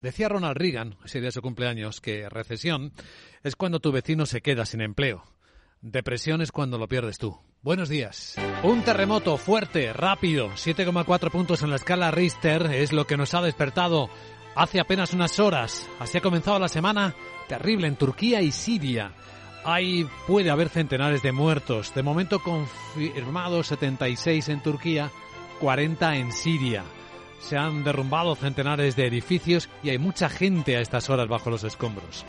Decía Ronald Reagan, ese día de su cumpleaños, que recesión es cuando tu vecino se queda sin empleo. Depresión es cuando lo pierdes tú. Buenos días. Un terremoto fuerte, rápido, 7,4 puntos en la escala Richter es lo que nos ha despertado hace apenas unas horas. Así ha comenzado la semana terrible en Turquía y Siria. Hay, puede haber centenares de muertos. De momento confirmados 76 en Turquía, 40 en Siria. Se han derrumbado centenares de edificios y hay mucha gente a estas horas bajo los escombros.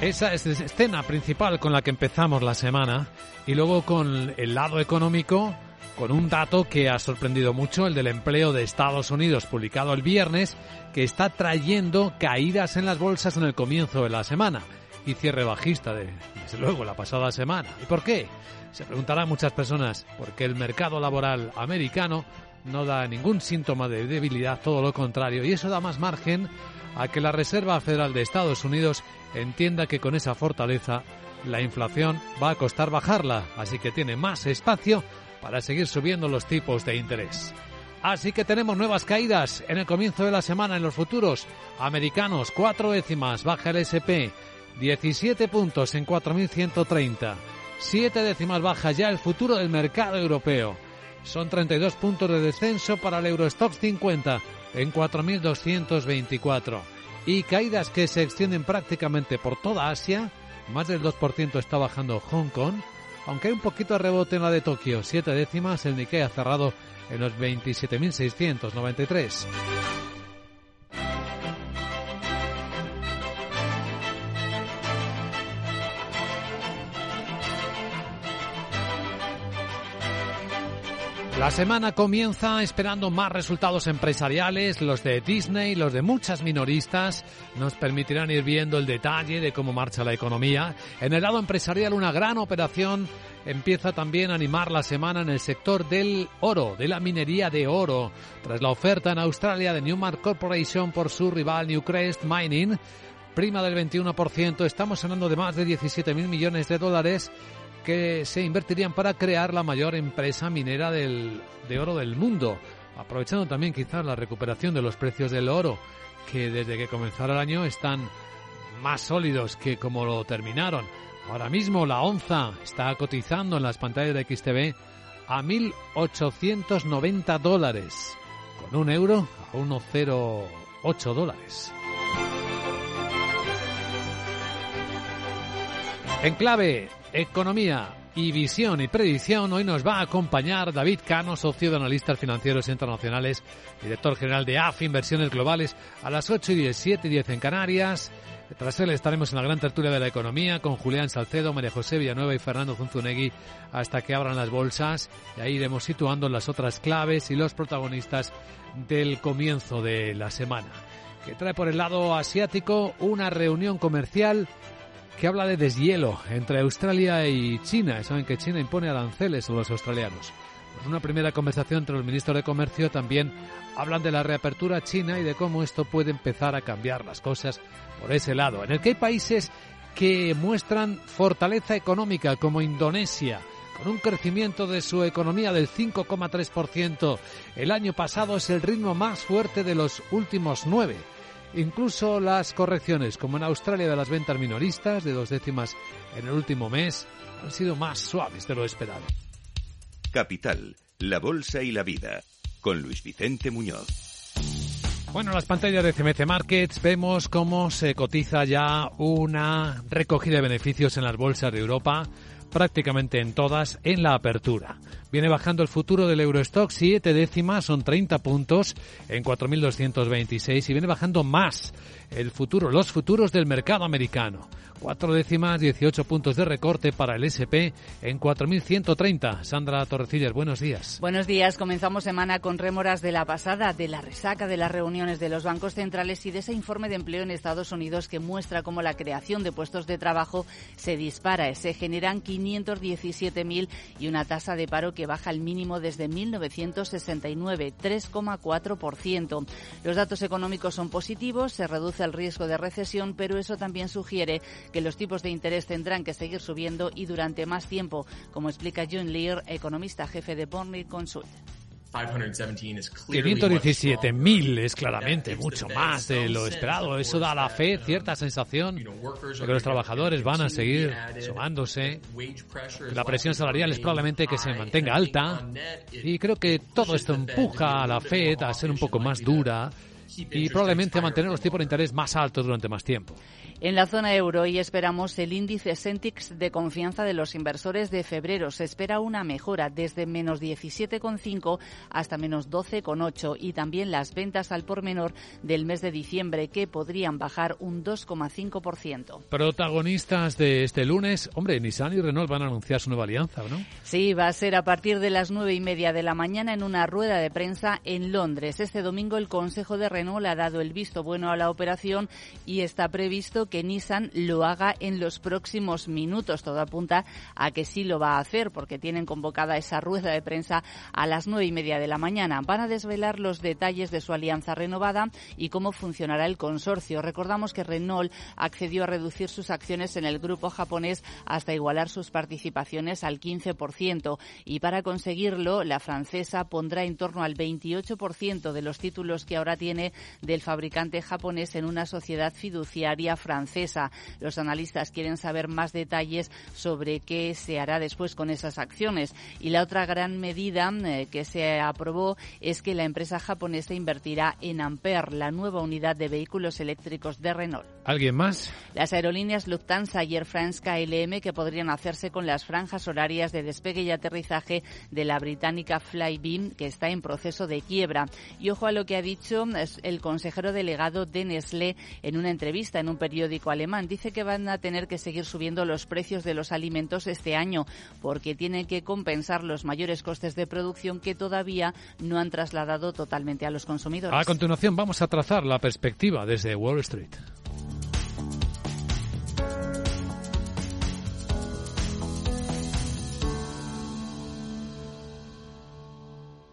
Esa es la escena principal con la que empezamos la semana y luego con el lado económico, con un dato que ha sorprendido mucho, el del empleo de Estados Unidos publicado el viernes, que está trayendo caídas en las bolsas en el comienzo de la semana y cierre bajista de, desde luego, la pasada semana. ¿Y por qué? Se preguntarán muchas personas, porque el mercado laboral americano no da ningún síntoma de debilidad, todo lo contrario, y eso da más margen a que la Reserva Federal de Estados Unidos entienda que con esa fortaleza la inflación va a costar bajarla, así que tiene más espacio para seguir subiendo los tipos de interés. Así que tenemos nuevas caídas en el comienzo de la semana en los futuros americanos, cuatro décimas, baja el SP, 17 puntos en 4.130, siete décimas baja ya el futuro del mercado europeo. Son 32 puntos de descenso para el Eurostox 50 en 4.224 y caídas que se extienden prácticamente por toda Asia. Más del 2% está bajando Hong Kong, aunque hay un poquito de rebote en la de Tokio, siete décimas, el Nikkei ha cerrado en los 27.693. La semana comienza esperando más resultados empresariales, los de Disney, los de muchas minoristas, nos permitirán ir viendo el detalle de cómo marcha la economía. En el lado empresarial una gran operación. Empieza también a animar la semana en el sector del oro, de la minería de oro, tras la oferta en Australia de Newmark Corporation por su rival Newcrest Mining, prima del 21%, estamos hablando de más de 17 mil millones de dólares que se invertirían para crear la mayor empresa minera del, de oro del mundo, aprovechando también quizás la recuperación de los precios del oro, que desde que comenzara el año están más sólidos que como lo terminaron. Ahora mismo la onza está cotizando en las pantallas de XTV a 1.890 dólares, con un euro a 1,08 dólares. En clave Economía y visión y predicción. Hoy nos va a acompañar David Cano, socio de analistas financieros internacionales, director general de AF Inversiones Globales, a las 8 y 10, 7 y 10 en Canarias. Tras él estaremos en la gran tertulia de la economía con Julián Salcedo, María José Villanueva y Fernando Zunzunegui hasta que abran las bolsas. Y ahí iremos situando las otras claves y los protagonistas del comienzo de la semana. Que trae por el lado asiático una reunión comercial que habla de deshielo entre Australia y China. Saben que China impone aranceles a los australianos. En una primera conversación entre los ministros de Comercio también hablan de la reapertura china y de cómo esto puede empezar a cambiar las cosas por ese lado, en el que hay países que muestran fortaleza económica como Indonesia, con un crecimiento de su economía del 5,3%. El año pasado es el ritmo más fuerte de los últimos nueve. Incluso las correcciones, como en Australia de las ventas minoristas, de dos décimas en el último mes, han sido más suaves de lo esperado. Capital, la Bolsa y la Vida, con Luis Vicente Muñoz. Bueno, en las pantallas de CMC Markets vemos cómo se cotiza ya una recogida de beneficios en las bolsas de Europa, prácticamente en todas, en la apertura. Viene bajando el futuro del Eurostock, siete décimas, son 30 puntos en 4.226 y viene bajando más el futuro, los futuros del mercado americano. Cuatro décimas, 18 puntos de recorte para el SP en 4.130. Sandra Torrecillas, buenos días. Buenos días. Comenzamos semana con rémoras de la pasada, de la resaca de las reuniones de los bancos centrales y de ese informe de empleo en Estados Unidos que muestra cómo la creación de puestos de trabajo se dispara. Se generan 517.000 y una tasa de paro que baja al mínimo desde 1969, 3,4%. Los datos económicos son positivos, se reduce el riesgo de recesión, pero eso también sugiere que los tipos de interés tendrán que seguir subiendo y durante más tiempo, como explica John Lear, economista jefe de Burnley Consult. 517.000 es claramente mucho más de lo esperado. Eso da a la fe cierta sensación de que los trabajadores van a seguir sumándose. La presión salarial es probablemente que se mantenga alta. Y creo que todo esto empuja a la Fed a ser un poco más dura y probablemente a mantener los tipos de interés más altos durante más tiempo. En la zona euro hoy esperamos el índice Sentix de confianza de los inversores de febrero. Se espera una mejora desde menos 17,5 hasta menos 12,8 y también las ventas al por menor del mes de diciembre que podrían bajar un 2,5%. Protagonistas de este lunes, hombre, Nissan y Renault van a anunciar su nueva alianza, ¿no? Sí, va a ser a partir de las nueve y media de la mañana en una rueda de prensa en Londres. Este domingo el Consejo de Renault ha dado el visto bueno a la operación y está previsto que Nissan lo haga en los próximos minutos. Todo apunta a que sí lo va a hacer porque tienen convocada esa rueda de prensa a las nueve y media de la mañana. Van a desvelar los detalles de su alianza renovada y cómo funcionará el consorcio. Recordamos que Renault accedió a reducir sus acciones en el grupo japonés hasta igualar sus participaciones al 15% y para conseguirlo la francesa pondrá en torno al 28% de los títulos que ahora tiene del fabricante japonés en una sociedad fiduciaria francesa. Los analistas quieren saber más detalles sobre qué se hará después con esas acciones. Y la otra gran medida eh, que se aprobó es que la empresa japonesa invertirá en Ampere, la nueva unidad de vehículos eléctricos de Renault. ¿Alguien más? Las aerolíneas Lufthansa y Air France KLM que podrían hacerse con las franjas horarias de despegue y aterrizaje de la británica Flybeam que está en proceso de quiebra. Y ojo a lo que ha dicho el consejero delegado de Nestlé en una entrevista en un periódico alemán. Dice que van a tener que seguir subiendo los precios de los alimentos este año porque tienen que compensar los mayores costes de producción que todavía no han trasladado totalmente a los consumidores. A continuación vamos a trazar la perspectiva desde Wall Street.